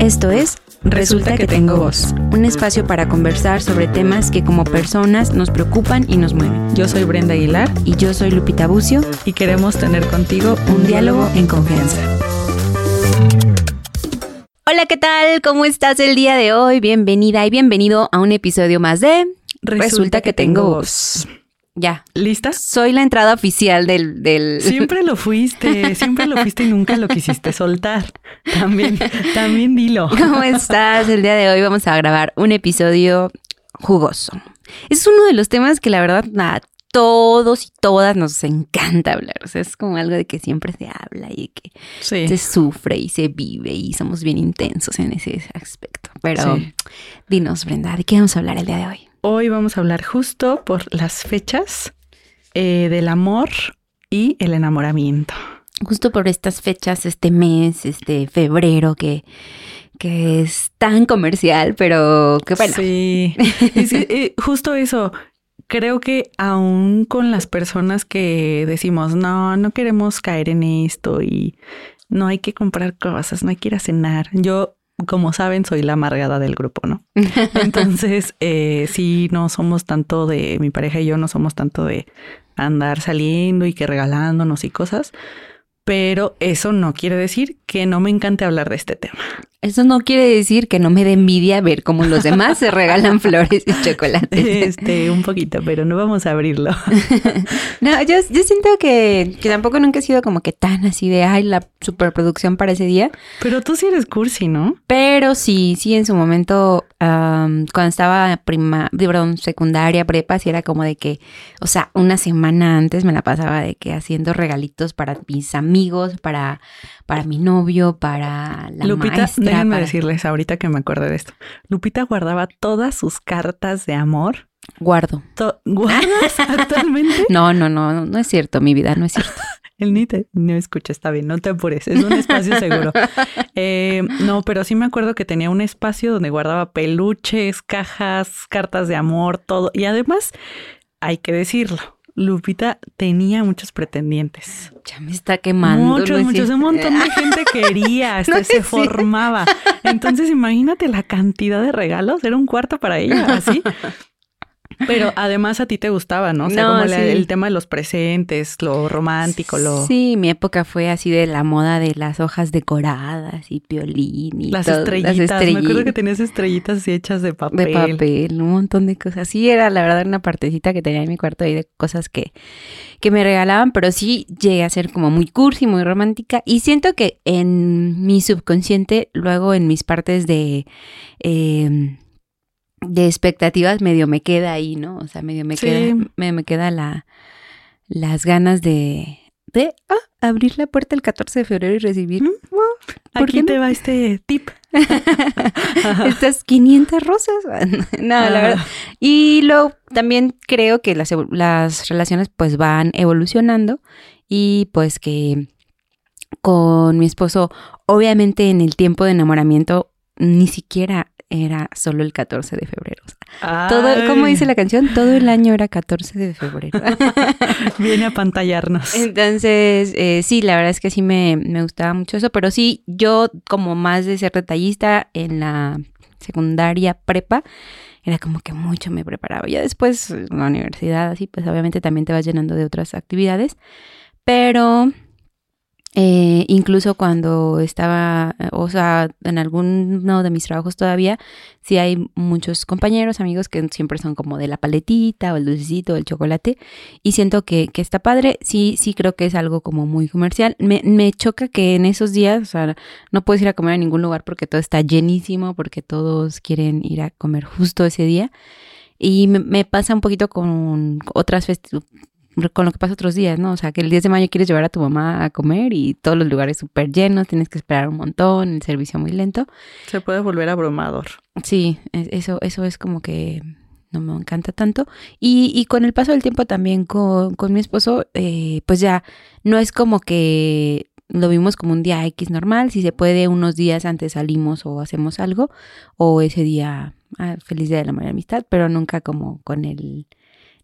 Esto es Resulta que tengo voz, un espacio para conversar sobre temas que como personas nos preocupan y nos mueven. Yo soy Brenda Aguilar Y yo soy Lupita Bucio, y queremos tener contigo un diálogo en confianza. Hola, ¿qué tal? ¿Cómo estás el día de hoy? Bienvenida y bienvenido a un episodio más de Resulta, que, tengo voz. Ya. ¿Lista? Soy la entrada oficial del... del... Siempre lo fuiste, siempre lo fuiste y nunca lo quisiste soltar. También, también dilo. ¿Cómo estás? El día de hoy vamos a grabar un episodio jugoso. Es uno de los temas que la verdad a todos y todas nos encanta hablar. O sea, es como algo de que siempre se habla y que Sí. se sufre y se vive y somos bien intensos en ese aspecto. Pero Sí. dinos, Brenda, ¿de qué vamos a hablar el día de hoy? Hoy vamos a hablar justo por las fechas eh, del amor y el enamoramiento. Justo por estas fechas, este mes, este febrero, que, que es tan comercial, pero que bueno. Sí. Es eh, justo eso. Creo que aún con las personas que decimos, no, no queremos caer en esto y no hay que comprar cosas, no hay que ir a cenar. Yo, como saben, soy la amargada del grupo, ¿no? Entonces, eh, sí, no somos tanto de, mi pareja y yo no somos tanto de andar saliendo y que regalándonos y cosas, pero eso no quiere decir que no me encante hablar de este tema. Eso no quiere decir que no me dé envidia ver cómo los demás se regalan flores y chocolates. Este, un poquito, pero no vamos a abrirlo. No, yo, yo siento que, que tampoco nunca he sido como que tan así de, ay, la superproducción para ese día. Pero tú sí eres cursi, ¿no? Pero sí, sí, en su momento, am, cuando estaba prima, perdón, secundaria, prepa, sí era como de que, o sea, una semana antes me la pasaba de que haciendo regalitos para mis amigos, para, para mi novio, para la Lupita, maestra. Déjenme para- decirles ahorita que me acuerdo de esto. Lupita guardaba todas sus cartas de amor. Guardo. ¿Guardas actualmente? No, no, no, no, es cierto, mi vida, no es cierto. El ni te, no escucha, está bien, no te apures, es un espacio seguro. Eh, no, pero sí me acuerdo que tenía un espacio donde guardaba peluches, cajas, cartas de amor, todo. Y además, hay que decirlo, Lupita tenía muchos pretendientes. Ya me está quemando. Muchos, muchos, un montón de gente quería, No es se formaba. Entonces, imagínate la cantidad de regalos, era un cuarto para ella, así. Pero además a ti te gustaba, ¿no? O sea, No, como la- el tema de los presentes, lo romántico, lo... Sí, mi época fue así de la moda de las hojas decoradas y piolín y Las todo, estrellitas, me acuerdo que tenías estrellitas así hechas de papel. de papel, un montón de cosas. Sí, era la verdad una partecita que tenía en mi cuarto ahí de cosas que, que me regalaban, pero sí llegué a ser como muy cursi, muy romántica. Y siento que en mi subconsciente, luego en mis partes de, eh, de expectativas, medio me queda ahí, ¿no? O sea, medio me Sí. queda, me, me queda la, las ganas de, de ah, abrir la puerta el 14 de febrero y recibir ¿Mm? ¿por Aquí qué no? te va este tip. estas 500 rosas. no, la Ah. verdad. Y luego también creo que las, las relaciones pues van evolucionando y pues que con mi esposo, obviamente en el tiempo de enamoramiento, ni siquiera era solo el 14 de febrero. Sea, todo, como Ay, dice la canción, todo el año era 14 de febrero. Viene a pantallarnos. Entonces, eh, sí, la verdad es que sí me, me gustaba mucho eso, pero sí, yo como más de ser detallista en la secundaria prepa, era como que mucho me preparaba. Ya después, en la universidad, así, pues obviamente también te vas llenando de otras actividades, pero eh, incluso cuando estaba, o sea, en alguno de mis trabajos todavía, sí hay muchos compañeros, amigos que siempre son como de la paletita o el dulcecito o el chocolate y siento que, que está padre, sí, sí creo que es algo como muy comercial. Me, me choca que en esos días, o sea, no puedes ir a comer a ningún lugar porque todo está llenísimo, porque todos quieren ir a comer justo ese día. Y me, me pasa un poquito con otras con lo que pasa otros días, ¿no? O sea, que el 10 de mayo quieres llevar a tu mamá a comer y todos los lugares súper llenos, tienes que esperar un montón, el servicio muy lento. Se puede volver abrumador. Sí, es- eso, eso es como que no me encanta tanto. Y, y con el paso del tiempo también con, con mi esposo, eh, pues ya no es como que lo vimos como un día X normal, si se puede unos días antes salimos o hacemos algo, o ese día, ah, feliz día y la amistad, pero nunca como con el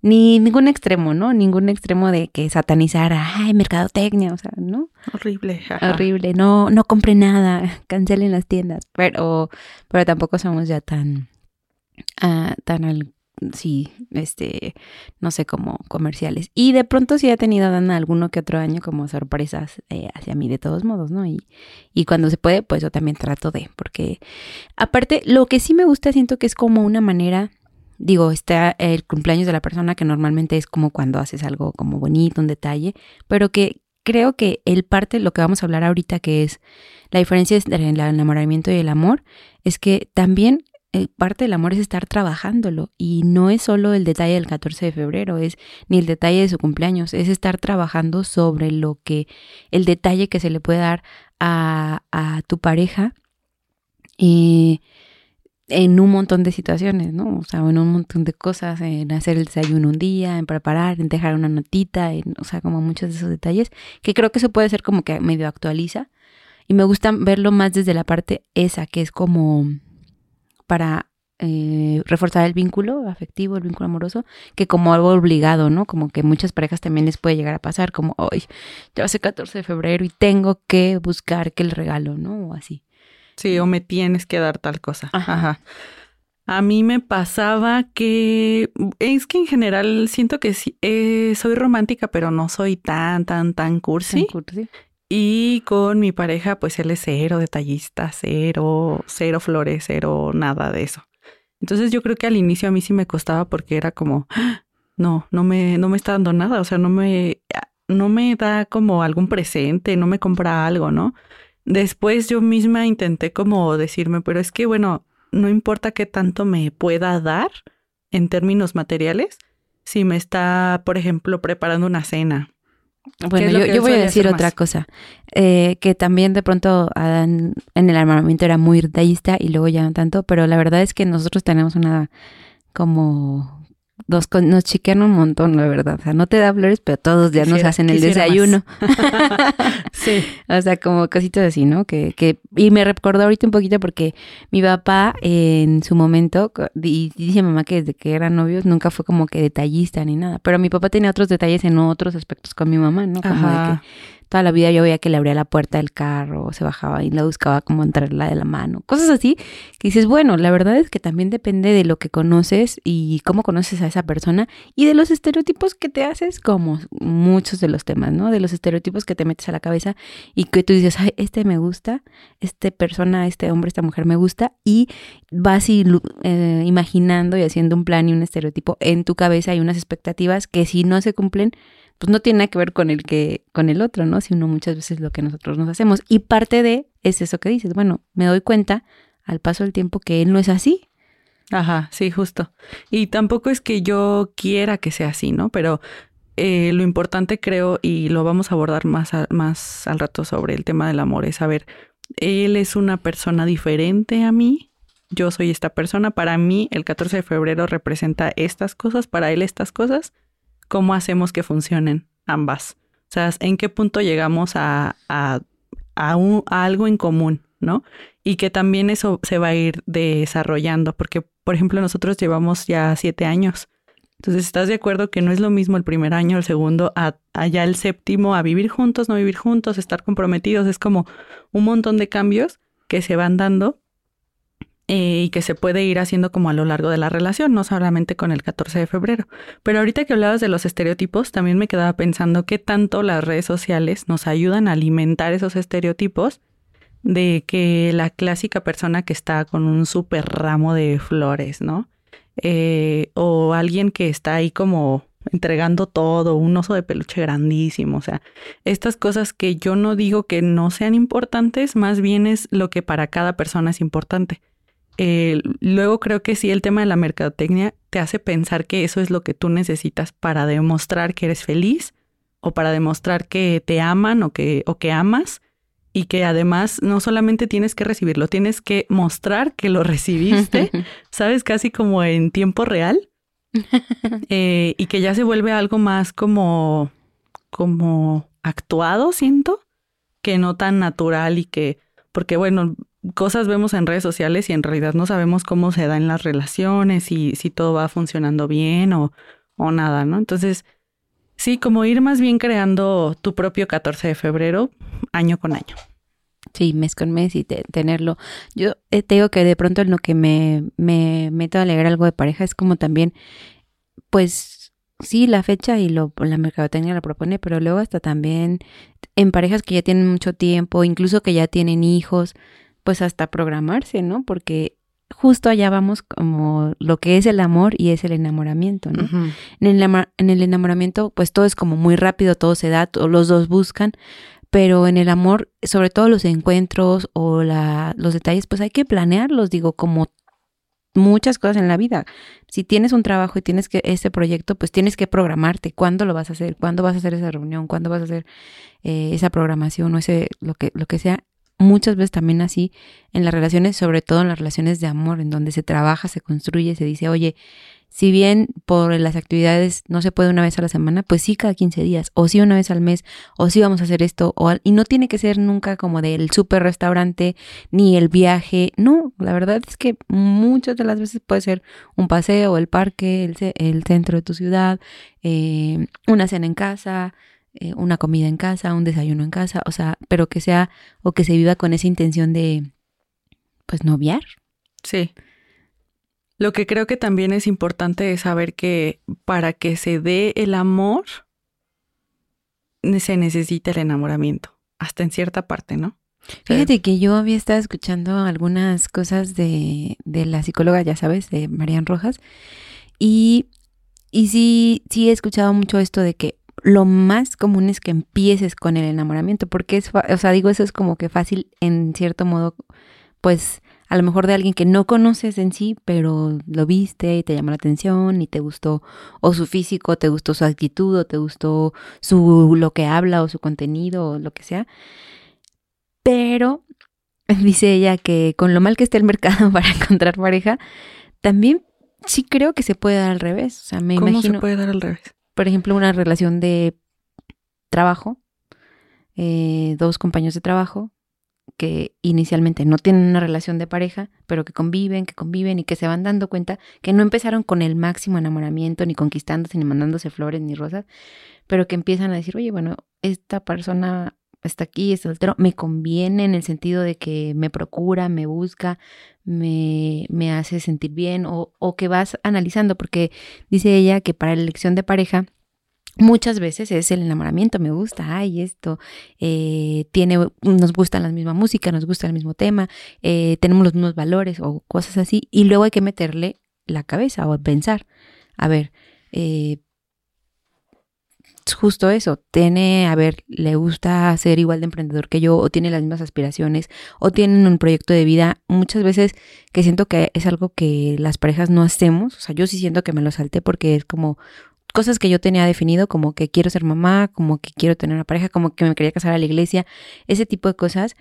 ni ningún extremo, ¿no? Ningún extremo de que satanizara, ay, mercadotecnia, o sea, ¿no? Horrible. Horrible, no, no compre nada, cancelen las tiendas, pero, pero tampoco somos ya tan, uh, tan al, sí, este, no sé, como comerciales. Y de pronto sí ha tenido Dana alguno que otro año como sorpresas eh, hacia mí de todos modos, ¿no? Y, y cuando se puede, pues yo también trato de, porque aparte, lo que sí me gusta, siento que es como una manera digo, está el cumpleaños de la persona que normalmente es como cuando haces algo como bonito, un detalle, pero que creo que el parte, lo que vamos a hablar ahorita, que es la diferencia entre el enamoramiento y el amor, es que también eh, parte del amor es estar trabajándolo y no es solo el detalle del 14 de febrero, es ni el detalle de su cumpleaños, es estar trabajando sobre lo que, el detalle que se le puede dar a, a tu pareja. y en un montón de situaciones, ¿no? O sea, en un montón de cosas, en hacer el desayuno un día, en preparar, en dejar una notita, en, o sea, como muchos de esos detalles, que creo que eso puede ser como que medio actualiza. Y me gusta verlo más desde la parte esa, que es como para eh, reforzar el vínculo afectivo, el vínculo amoroso, que como algo obligado, ¿no? Como que muchas parejas también les puede llegar a pasar, como, hoy ya va a ser 14 de febrero y tengo que buscar que el regalo, ¿no? O así. Sí, o me tienes que dar tal cosa. Ajá. A mí me pasaba que es que en general siento que sí, eh, soy romántica, pero no soy tan, tan, tan cursi. cursi. Y con mi pareja, pues él es cero detallista, cero, cero flores, cero nada de eso. Entonces yo creo que al inicio a mí sí me costaba porque era como, ¡Ah! no, no me, no me está dando nada, o sea, no me, no me da como algún presente, no me compra algo, ¿no? Después yo misma intenté como decirme, pero es que bueno, no importa qué tanto me pueda dar en términos materiales, si me está, por ejemplo, preparando una cena. Bueno, yo, voy a decir otra cosa, eh, que también de pronto Adán en el armamento era muy detallista y luego ya no tanto, pero la verdad es que nosotros tenemos una como nos, nos chiquean un montón, la verdad. O sea, no te da flores, pero todos ya nos hacen el desayuno. sí. O sea, como cositas así, ¿no? Que, que, y me recordó ahorita un poquito porque mi papá en su momento, y dice mamá que desde que eran novios nunca fue como que detallista ni nada. Pero mi papá tenía otros detalles en otros aspectos con mi mamá, ¿no? Como de que toda la vida yo veía que le abría la puerta del carro, se bajaba y la buscaba como entrarla de la mano, cosas así, que dices, bueno, la verdad es que también depende de lo que conoces y cómo conoces a esa persona y de los estereotipos que te haces, como muchos de los temas, ¿no? De los estereotipos que te metes a la cabeza y que tú dices, ay, este me gusta, este persona, este hombre, esta mujer me gusta y vas eh, imaginando y haciendo un plan y un estereotipo en tu cabeza y unas expectativas que si no se cumplen, pues no tiene nada que ver con el que, con el otro, ¿no? Sino muchas veces lo que nosotros nos hacemos. Y parte de es eso que dices, bueno, me doy cuenta al paso del tiempo que él no es así. Ajá, sí, justo. Y tampoco es que yo quiera que sea así, ¿no? Pero eh, lo importante creo, y lo vamos a abordar más, más al rato sobre el tema del amor, es saber, él es una persona diferente a mí, yo soy esta persona, para mí el 14 de febrero representa estas cosas, para él estas cosas, cómo hacemos que funcionen ambas. O sea, en qué punto llegamos a, a, algo en común, ¿no? Y que también eso se va a ir desarrollando, porque, por ejemplo, nosotros llevamos ya siete años. Entonces, ¿estás de acuerdo que no es lo mismo el primer año, el segundo, allá el séptimo, a vivir juntos, no vivir juntos, estar comprometidos? Es como un montón de cambios que se van dando eh, y que se puede ir haciendo como a lo largo de la relación, no solamente con el 14 de febrero. Pero ahorita que hablabas de los estereotipos, también me quedaba pensando qué tanto las redes sociales nos ayudan a alimentar esos estereotipos de que la clásica persona que está con un súper ramo de flores, ¿no? Eh, o alguien que está ahí como entregando todo, un oso de peluche grandísimo, o sea, estas cosas que yo no digo que no sean importantes, más bien es lo que para cada persona es importante. Eh, luego creo que sí, el tema de la mercadotecnia te hace pensar que eso es lo que tú necesitas para demostrar que eres feliz o para demostrar que te aman o que, o que amas y que además no solamente tienes que recibirlo, tienes que mostrar que lo recibiste, sabes, casi como en tiempo real. Eh, y que ya se vuelve algo más como, como actuado, siento, que no tan natural y que, porque bueno, cosas vemos en redes sociales y en realidad no sabemos cómo se da en las relaciones y si todo va funcionando bien o, o nada, ¿no? Entonces, sí, como ir más bien creando tu propio 14 de febrero año con año. Sí, mes con mes y tenerlo. Yo eh, te digo que de pronto en lo que me, me meto a leer algo de pareja es como también, pues sí, la fecha y lo, la mercadotecnia la propone, pero luego hasta también en parejas que ya tienen mucho tiempo, incluso que ya tienen hijos, pues hasta programarse, ¿no? Porque justo allá vamos como lo que es el amor y es el enamoramiento, ¿no? en, el, en el enamoramiento, pues todo es como muy rápido, todo se da, los dos buscan, pero en el amor, sobre todo los encuentros o la, los detalles, pues hay que planearlos, digo, como muchas cosas en la vida. Si tienes un trabajo y tienes que ese proyecto, pues tienes que programarte. ¿Cuándo lo vas a hacer? ¿Cuándo vas a hacer esa reunión? ¿Cuándo vas a hacer eh, esa programación o ese lo que lo que sea? Muchas veces también así en las relaciones, sobre todo en las relaciones de amor, en donde se trabaja, se construye, se dice, oye, si bien por las actividades no se puede una vez a la semana, pues sí cada 15 días, o sí una vez al mes, o sí vamos a hacer esto, o, y no tiene que ser nunca como del super restaurante, ni el viaje, no, la verdad es que muchas de las veces puede ser un paseo, el parque, el, el centro de tu ciudad, eh, una cena en casa, eh, una comida en casa, un desayuno en casa, o sea, pero que sea, o que se viva con esa intención de, pues, noviar. Sí. Lo que creo que también es importante es saber que para que se dé el amor, se necesita el enamoramiento, hasta en cierta parte, ¿no? Fíjate que yo había estado escuchando algunas cosas de, de la psicóloga, ya sabes, de Marian Rojas, y, y sí, sí he escuchado mucho esto de que lo más común es que empieces con el enamoramiento, porque es, o sea, digo, eso es como que fácil en cierto modo, pues a lo mejor de alguien que no conoces en sí, pero lo viste y te llamó la atención y te gustó o su físico, te gustó su actitud o te gustó su lo que habla o su contenido o lo que sea. Pero dice ella que con lo mal que está el mercado para encontrar pareja, también sí creo que se puede dar al revés. O sea, me ¿Cómo imagino, se puede dar al revés? Por ejemplo, una relación de trabajo, eh, dos compañeros de trabajo que inicialmente no tienen una relación de pareja, pero que conviven, que conviven y que se van dando cuenta que no empezaron con el máximo enamoramiento, ni conquistándose, ni mandándose flores, ni rosas, pero que empiezan a decir, oye, bueno, esta persona está aquí, es soltero, me conviene en el sentido de que me procura, me busca, me, me hace sentir bien, o, o que vas analizando, porque dice ella que para la elección de pareja, Muchas veces es el enamoramiento, me gusta, ay, esto, eh, tiene, nos gusta la misma música, nos gusta el mismo tema, eh, tenemos los mismos valores o cosas así, y luego hay que meterle la cabeza o pensar, a ver, eh, justo eso, tiene, a ver, le gusta ser igual de emprendedor que yo, o tiene las mismas aspiraciones, o tienen un proyecto de vida, muchas veces que siento que es algo que las parejas no hacemos, o sea, yo sí siento que me lo salté porque es como cosas que yo tenía definido, como que quiero ser mamá, como que quiero tener una pareja, como que me quería casar a la iglesia, ese tipo de cosas,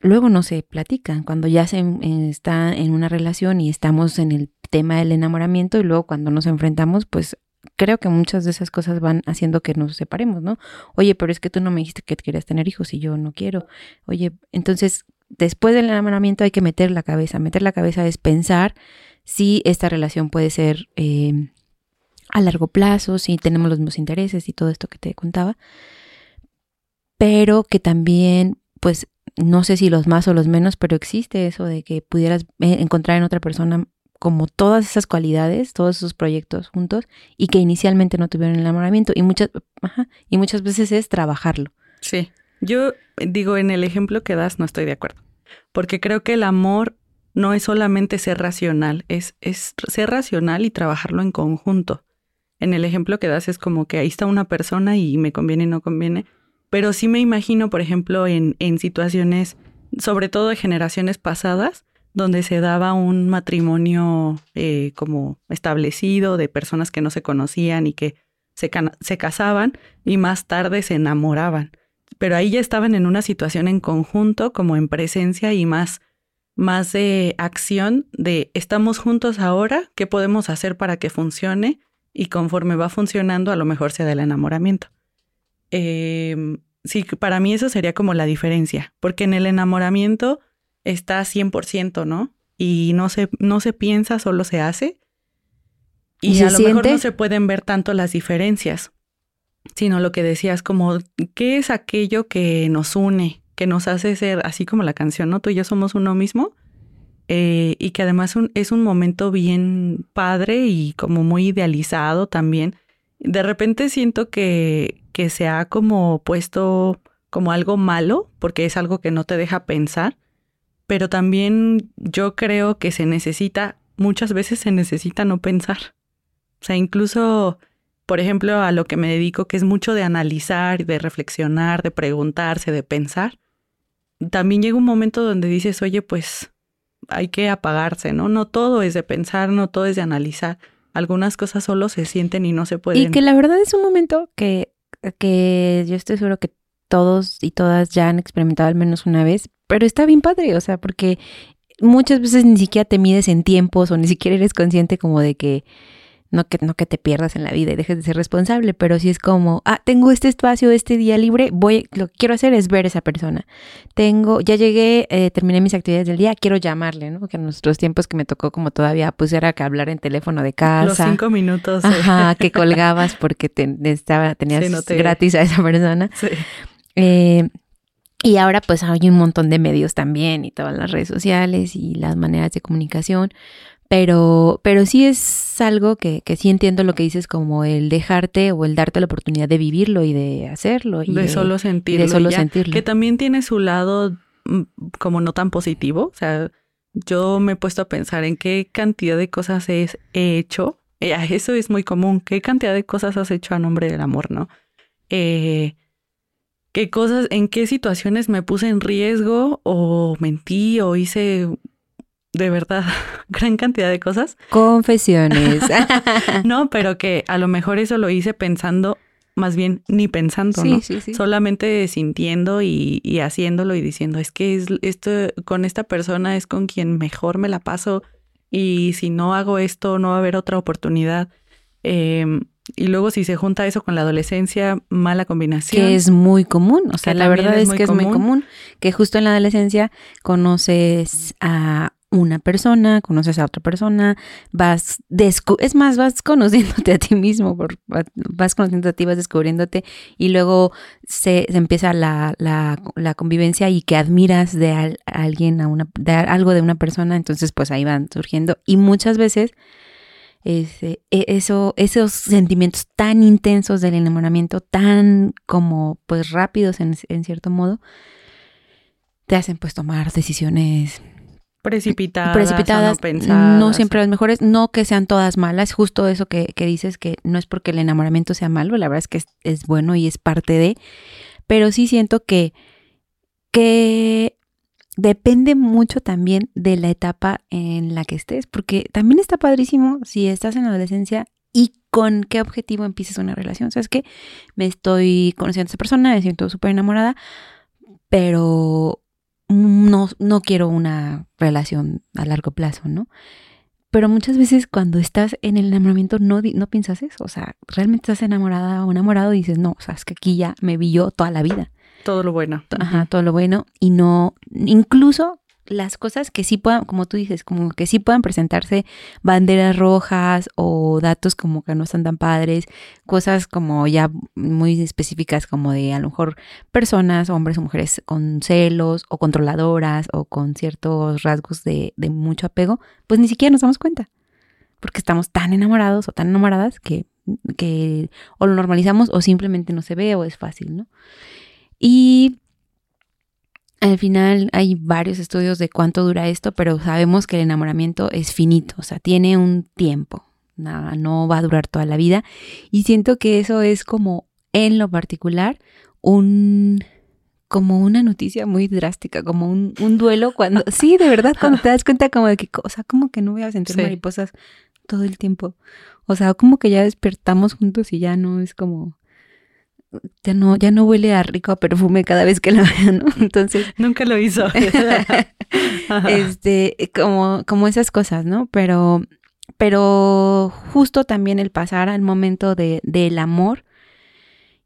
luego no se platican. Cuando ya se está en una relación y estamos en el tema del enamoramiento y luego cuando nos enfrentamos, pues creo que muchas de esas cosas van haciendo que nos separemos, ¿no? Oye, pero es que tú no me dijiste que querías tener hijos y yo no quiero. Oye, entonces después del enamoramiento hay que meter la cabeza. Meter la cabeza es pensar si esta relación puede ser eh, a largo plazo, si tenemos los mismos intereses y todo esto que te contaba, pero que también, pues, no sé si los más o los menos, pero existe eso de que pudieras eh, encontrar en otra persona como todas esas cualidades, todos esos proyectos juntos y que inicialmente no tuvieron enamoramiento. Y muchas, y muchas veces es trabajarlo. Sí, yo digo, en el ejemplo que das no estoy de acuerdo, porque creo que el amor no es solamente ser racional, es, es ser racional y trabajarlo en conjunto. En el ejemplo que das es como que ahí está una persona y me conviene no conviene, pero sí me imagino, por ejemplo, en, en situaciones, sobre todo de generaciones pasadas, donde se daba un matrimonio eh, como establecido de personas que no se conocían y que se, se casaban y más tarde se enamoraban. Pero ahí ya estaban en una situación en conjunto, como en presencia y más, más de acción de estamos juntos ahora, ¿qué podemos hacer para que funcione? y conforme va funcionando a lo mejor se da el enamoramiento. Em, sí, para mí eso sería como la diferencia, porque en el enamoramiento está 100%, ¿no? Y no se, no se piensa, solo se hace. y, a lo mejor no se pueden ver tanto las diferencias, sino lo que decías, como, ¿qué es aquello que nos une, que nos hace ser, así como la canción, ¿no? Tú y yo somos uno mismo. Eh, y que además es un momento bien padre y como muy idealizado también. De repente siento que, que se ha como puesto como algo malo, porque es algo que no te deja pensar, pero también yo creo que se necesita, muchas veces se necesita no pensar. O sea, incluso, por ejemplo, a lo que me dedico, que es mucho de analizar, de reflexionar, de preguntarse, de pensar, también llega un momento donde dices, oye, pues hay que apagarse, ¿no? No todo es de pensar, no todo es de analizar. Algunas cosas solo se sienten y no se pueden. Y que la verdad es un momento que, que yo estoy seguro que todos y todas ya han experimentado al menos una vez, pero está bien padre, o sea, porque muchas veces ni siquiera te mides en tiempos o ni siquiera eres consciente como de que no que no que te pierdas en la vida y dejes de ser responsable, pero si es como, ah, tengo este espacio, este día libre, voy, lo que quiero hacer es ver a esa persona. Tengo, ya llegué, eh, terminé mis actividades del día, quiero llamarle, ¿no? Que en nuestros tiempos que me tocó como todavía, pues era que hablar en teléfono de casa. Los cinco minutos. Ajá, que colgabas porque te, estaba, tenías gratis a esa persona. Sí. Eh, y ahora pues hay un montón de medios también y todas las redes sociales y las maneras de comunicación. Pero, pero sí es algo que, que sí entiendo lo que dices como el dejarte o el darte la oportunidad de vivirlo y de hacerlo. Y de, solo sentirlo. De solo sentirlo. Que también tiene su lado mm, como no tan positivo. O sea, yo me he puesto a pensar en qué cantidad de cosas he hecho. Eh, eso es muy común. ¿Qué cantidad de cosas has hecho a nombre del amor, no? Eh, qué cosas, en qué situaciones me puse en riesgo o mentí o hice de verdad gran cantidad de cosas. Confesiones. no, pero que a lo mejor eso lo hice pensando, más bien ni pensando, ¿no? Sí, sí. Solamente sintiendo y, y, haciéndolo y diciendo, es que es, esto con esta persona es con quien mejor me la paso y si no hago esto no va a haber otra oportunidad. Eh, y luego si se junta eso con la adolescencia, mala combinación. Que es muy común, o sea, la verdad es, que es muy común que justo en la adolescencia conoces a una persona, conoces a otra persona, vas, es más, vas conociéndote a ti mismo, vas conociéndote a ti, vas descubriéndote y luego se, empieza la, la, la, convivencia y que admiras de alguien, a una, de algo de una persona, entonces pues ahí van surgiendo y muchas veces ese, e, eso, esos sentimientos tan intensos del enamoramiento, tan como pues rápidos en, cierto modo, te hacen pues tomar decisiones precipitadas, precipitadas no, no, siempre las mejores, no que sean todas malas, justo eso que, que, dices que no es porque el enamoramiento sea malo, la verdad es que es, es bueno y es parte de, pero sí siento que, que depende mucho también de la etapa en la que estés, porque también está padrísimo si estás en adolescencia y con qué objetivo empiezas una relación. Sabes que me estoy conociendo a esa persona, me siento súper enamorada, pero no, no quiero una relación a largo plazo, ¿no? Pero muchas veces cuando estás en el enamoramiento no, no piensas eso. O sea, realmente estás enamorada o enamorado y dices, no, o sea, es que aquí ya me vi yo toda la vida. Todo lo bueno. Ajá, todo lo bueno. Y no, incluso las cosas que sí puedan, como tú dices, como que sí puedan presentarse banderas rojas o datos como que no están tan padres, cosas como ya muy específicas como de a lo mejor personas, hombres o mujeres con celos o controladoras o con ciertos rasgos de, de mucho apego, pues ni siquiera nos damos cuenta, porque estamos tan enamorados o tan enamoradas que, que o lo normalizamos o simplemente no se ve o es fácil, ¿no? Y al final hay varios estudios de cuánto dura esto, pero sabemos que el enamoramiento es finito, o sea, tiene un tiempo, nada, no va a durar toda la vida. Y siento que eso es como, en lo particular, un como una noticia muy drástica, como un, un duelo cuando, sí, de verdad, cuando te das cuenta como de que, o sea, como que no voy a sentir mariposas todo el tiempo. O sea, como que ya despertamos juntos y ya no es como, ya no, ya no huele a rico a perfume cada vez que la veo, ¿no? Entonces. Nunca lo hizo. este, como, como esas cosas, ¿no? Pero, pero justo también el pasar al momento de, del amor.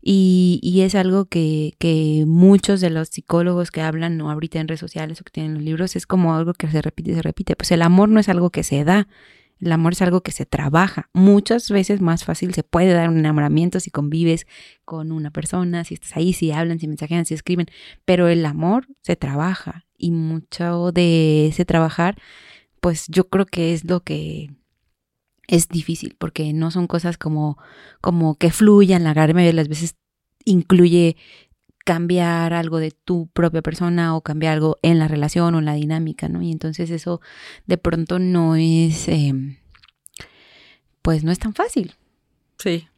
Y, y, es algo que, que muchos de los psicólogos que hablan o ahorita en redes sociales o que tienen los libros es como algo que se repite y se repite. Pues el amor no es algo que se da, El amor es algo que se trabaja. Muchas veces más fácil se puede dar un enamoramiento si convives con una persona, si estás ahí, si hablan, si mensajean, si escriben. Pero el amor se trabaja y mucho de ese trabajar, pues yo creo que es lo que es difícil porque no son cosas como, como que fluyan. La gran mayoría las veces incluye cambiar algo de tu propia persona o cambiar algo en la relación o en la dinámica, ¿no? Y entonces eso de pronto no es, em, pues no es tan fácil. Sí,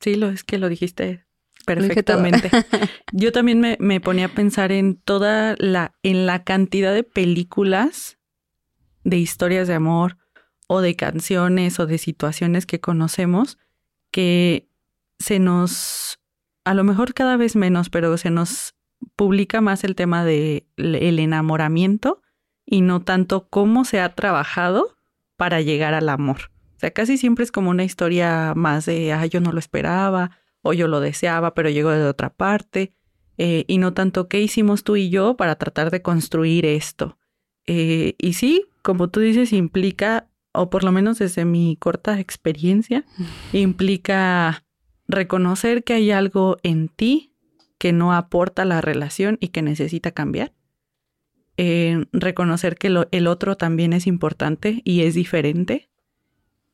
sí, lo es que lo dijiste perfectamente. Yo también me, me, ponía a pensar en toda la, en la cantidad de películas, de historias de amor o de canciones o de situaciones que conocemos que se nos a lo mejor cada vez menos, pero se nos publica más el tema del el enamoramiento y no tanto cómo se ha trabajado para llegar al amor. O sea, casi siempre es como una historia más de, ah, yo no lo esperaba o yo lo deseaba, pero llegó de otra parte. Eh, y no tanto qué hicimos tú y yo para tratar de construir esto. Eh, y sí, como tú dices, implica, o por lo menos desde mi corta experiencia, implica reconocer que hay algo en ti que no aporta la relación y que necesita cambiar. Eh, reconocer que el otro también es importante y es diferente.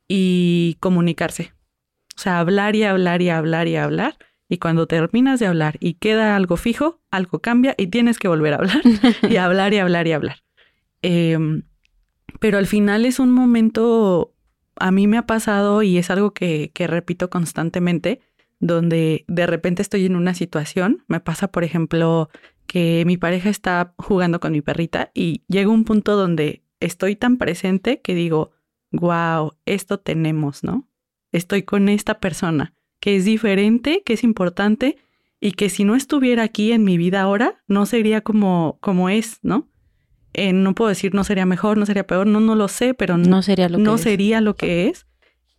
Y comunicarse. O sea, hablar y hablar y hablar y hablar. Y cuando terminas de hablar y queda algo fijo, algo cambia y tienes que volver a hablar y hablar y hablar y hablar. Em, pero al final es un momento a mí me ha pasado y es algo que, repito constantemente, donde de repente estoy en una situación, me pasa por ejemplo que mi pareja está jugando con mi perrita y llega un punto donde estoy tan presente que digo, wow, esto tenemos, ¿no? Estoy con esta persona que es diferente, que es importante y que si no estuviera aquí en mi vida ahora, no sería como, como es, ¿no? Eh, no puedo decir no sería mejor, no sería peor, no, no lo sé, pero no, sería lo que no es. Sería lo que es.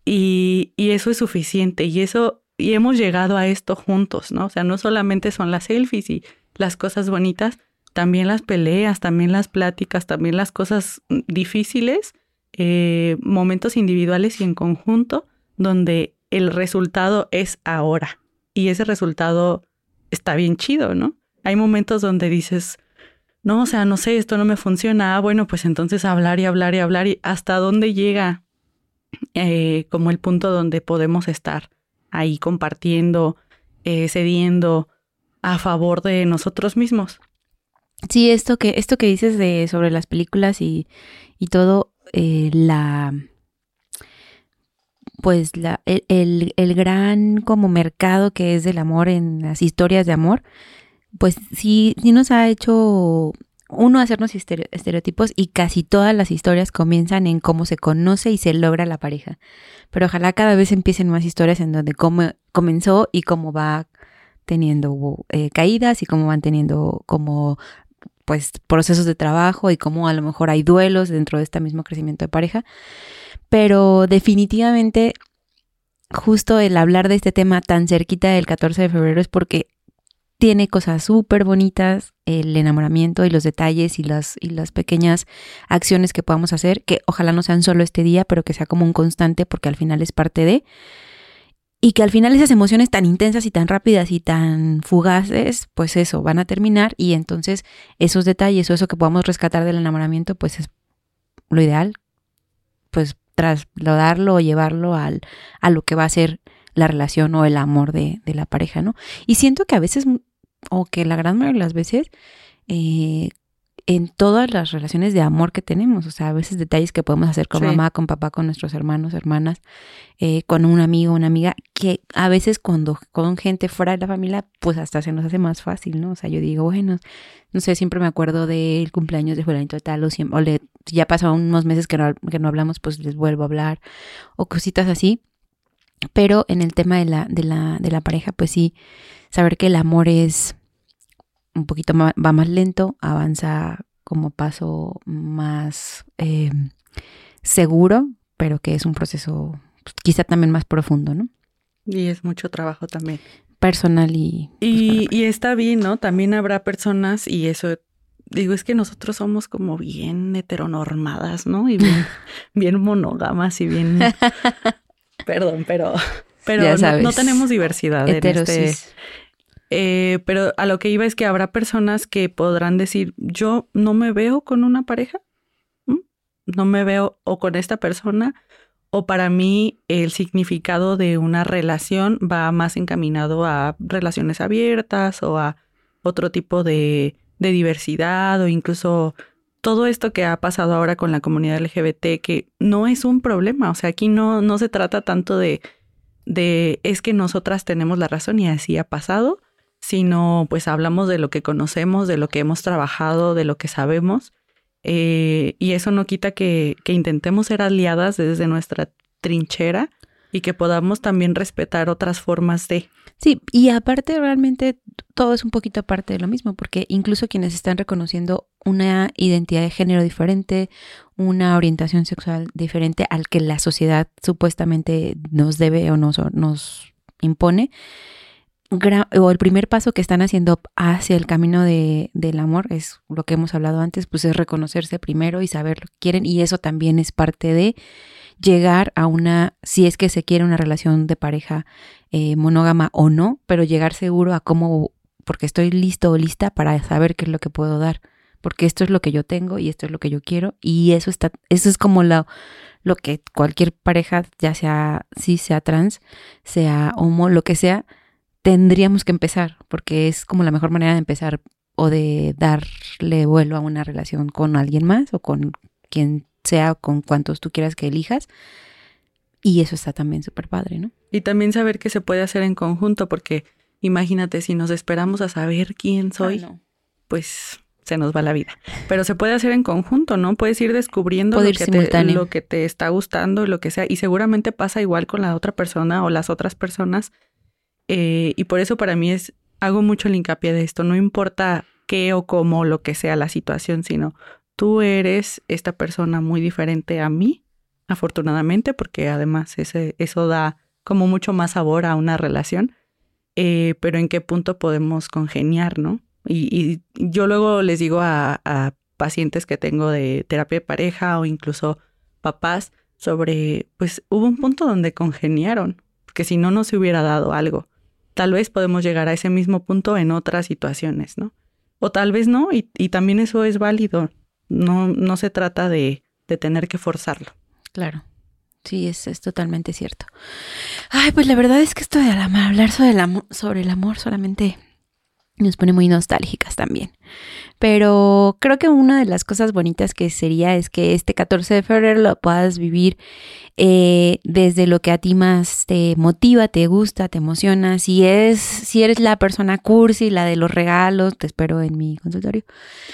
Y, y, eso es suficiente. Y eso, y hemos llegado a esto juntos, ¿no? O sea, no solamente son las selfies y las cosas bonitas, también las peleas, también las pláticas, también las cosas difíciles, eh, momentos individuales y en conjunto, donde el resultado es ahora. Y ese resultado está bien chido, ¿no? Hay momentos donde dices, no, o sea, no sé, esto no me funciona. Ah, bueno, pues entonces hablar y hablar y hablar y hasta dónde llega eh, como el punto donde podemos estar ahí compartiendo, eh, cediendo a favor de nosotros mismos. Sí, esto que, esto que dices de sobre las películas y, y todo, eh, la pues la, el, el, gran como mercado que es del amor en las historias de amor, pues sí, sí nos ha hecho uno hacernos estereotipos y casi todas las historias comienzan en cómo se conoce y se logra la pareja. Pero ojalá cada vez empiecen más historias en donde cómo comenzó y cómo va teniendo eh, caídas y cómo van teniendo como pues procesos de trabajo y cómo a lo mejor hay duelos dentro de este mismo crecimiento de pareja. Pero definitivamente justo el hablar de este tema tan cerquita del 14 de febrero es porque tiene cosas súper bonitas, el enamoramiento y los detalles y las, y las pequeñas acciones que podamos hacer, que ojalá no sean solo este día, pero que sea como un constante porque al final es parte de. Y que al final esas emociones tan intensas y tan rápidas y tan fugaces, pues eso, van a terminar y entonces esos detalles o eso que podamos rescatar del enamoramiento, pues es lo ideal, pues trasladarlo o llevarlo al, a lo que va a ser la relación o el amor de, de la pareja, ¿no? Y siento que a veces o que la gran mayoría de las veces, eh, en todas las relaciones de amor que tenemos, o sea, a veces detalles que podemos hacer con mamá, con papá, con nuestros hermanos, hermanas, eh, con un amigo, una amiga, que a veces cuando con gente fuera de la familia, pues hasta se nos hace más fácil, ¿no? O sea, yo digo, bueno, no sé, siempre me acuerdo del cumpleaños de fulanito de tal, o, siempre, o le, ya pasó unos meses que no, que no hablamos, pues les vuelvo a hablar, o cositas así. Pero en el tema de la, de la, de la pareja, pues sí, saber que el amor es un poquito más, va más lento, avanza como paso más eh, seguro, pero que es un proceso pues, quizá también más profundo, ¿no? Y es mucho trabajo también. Personal y... Pues, y, y está bien, ¿no? También habrá personas, y eso digo, es que nosotros somos como bien heteronormadas, ¿no? Y bien, bien monógamas y bien... Perdón, pero, pero no, tenemos diversidad en este... Eh, pero a lo que iba es que habrá personas que podrán decir, yo no me veo con una pareja, no me veo o con esta persona, o para mí el significado de una relación va más encaminado a relaciones abiertas o a otro tipo de, de diversidad o incluso todo esto que ha pasado ahora con la comunidad LGBT, que no es un problema, o sea, aquí no, no se trata tanto de, de es que nosotras tenemos la razón y así ha pasado, sino pues hablamos de lo que conocemos, de lo que hemos trabajado, de lo que sabemos, eh, y eso no quita que, que intentemos ser aliadas desde nuestra trinchera y que podamos también respetar otras formas de. Sí, y aparte realmente todo es un poquito aparte de lo mismo, porque incluso quienes están reconociendo una identidad de género diferente, una orientación sexual diferente al que la sociedad supuestamente nos debe o nos, nos impone, o el primer paso que están haciendo hacia el camino de, del amor, es lo que hemos hablado antes, pues es reconocerse primero y saber lo que quieren y eso también es parte de llegar a una, si es que se quiere una relación de pareja eh, monógama o no, pero llegar seguro a cómo, porque estoy listo o lista para saber qué es lo que puedo dar, porque esto es lo que yo tengo y esto es lo que yo quiero y eso está, eso es como lo, lo que cualquier pareja, ya sea si sea trans, sea homo, lo que sea, tendríamos que empezar, porque es como la mejor manera de empezar o de darle vuelo a una relación con alguien más o con quien sea, con cuantos tú quieras que elijas. Y eso está también súper padre, ¿no? Y también saber que se puede hacer en conjunto, porque imagínate, si nos esperamos a saber quién soy, pues se nos va la vida. Pero se puede hacer en conjunto, ¿no? Puedes ir descubriendo lo, que te, lo que te está gustando lo que sea. Y seguramente pasa igual con la otra persona o las otras personas eh, y por eso para mí es, hago mucho el hincapié de esto, no importa qué o cómo, lo que sea la situación, sino tú eres esta persona muy diferente a mí, afortunadamente, porque además ese, eso da como mucho más sabor a una relación, eh, pero en qué punto podemos congeniar, ¿no? Y, yo luego les digo a, a, pacientes que tengo de terapia de pareja o incluso papás sobre, pues hubo un punto donde congeniaron, que si no, no se hubiera dado algo tal vez podemos llegar a ese mismo punto en otras situaciones, ¿no? O tal vez no, y, también eso es válido. No, no se trata de, de tener que forzarlo. Claro. Sí, es, es, totalmente cierto. Ay, pues la verdad es que esto de hablar sobre el, amor, sobre el amor solamente nos pone muy nostálgicas también. Pero creo que una de las cosas bonitas que sería es que este 14 de febrero lo puedas vivir eh, desde lo que a ti más te motiva, te gusta, te emociona. Si es, si eres la persona cursi, la de los regalos, te espero en mi consultorio.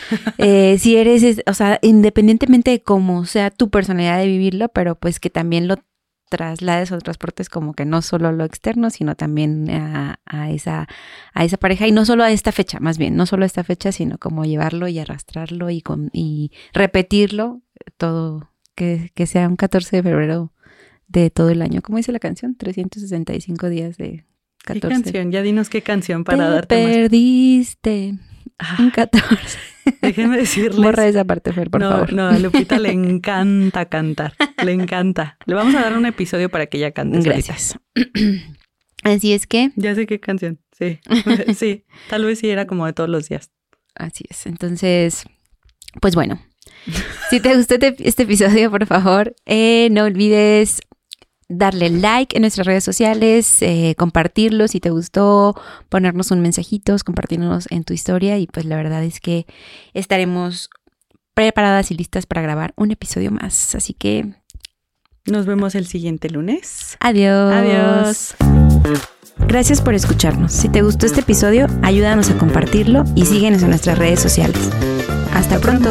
Eh, si eres, o sea, independientemente de cómo sea tu personalidad de vivirlo, pero pues que también lo traslades o transportes como que no solo lo externo, sino también a, esa, a esa pareja y no solo a esta fecha, más bien, no solo a esta fecha, sino como llevarlo y arrastrarlo y, con, y repetirlo todo, que, que sea un 14 de febrero de todo el año. ¿Cómo dice la canción? 365 días de 14. ¿Qué canción? Ya dinos qué canción para Te darte perdiste. Ah, un 14. Déjenme decirles. Borra esa parte, Fer, por favor. No, a Lupita le encanta cantar. Le encanta. Le vamos a dar un episodio para que ella cante. Gracias. Así es que. Ya sé qué canción. Sí. sí. Tal vez sí era como de todos los días. Así es. Entonces, pues bueno. Si te gustó este, este episodio, por favor, eh, no olvides darle like en nuestras redes sociales, eh, compartirlo si te gustó, ponernos un mensajito, compartirnos en tu historia y pues la verdad es que estaremos preparadas y listas para grabar un episodio más. Así que nos vemos el siguiente lunes. Adiós. Adiós. Gracias por escucharnos. Si te gustó este episodio, ayúdanos a compartirlo y síguenos en nuestras redes sociales. Hasta pronto.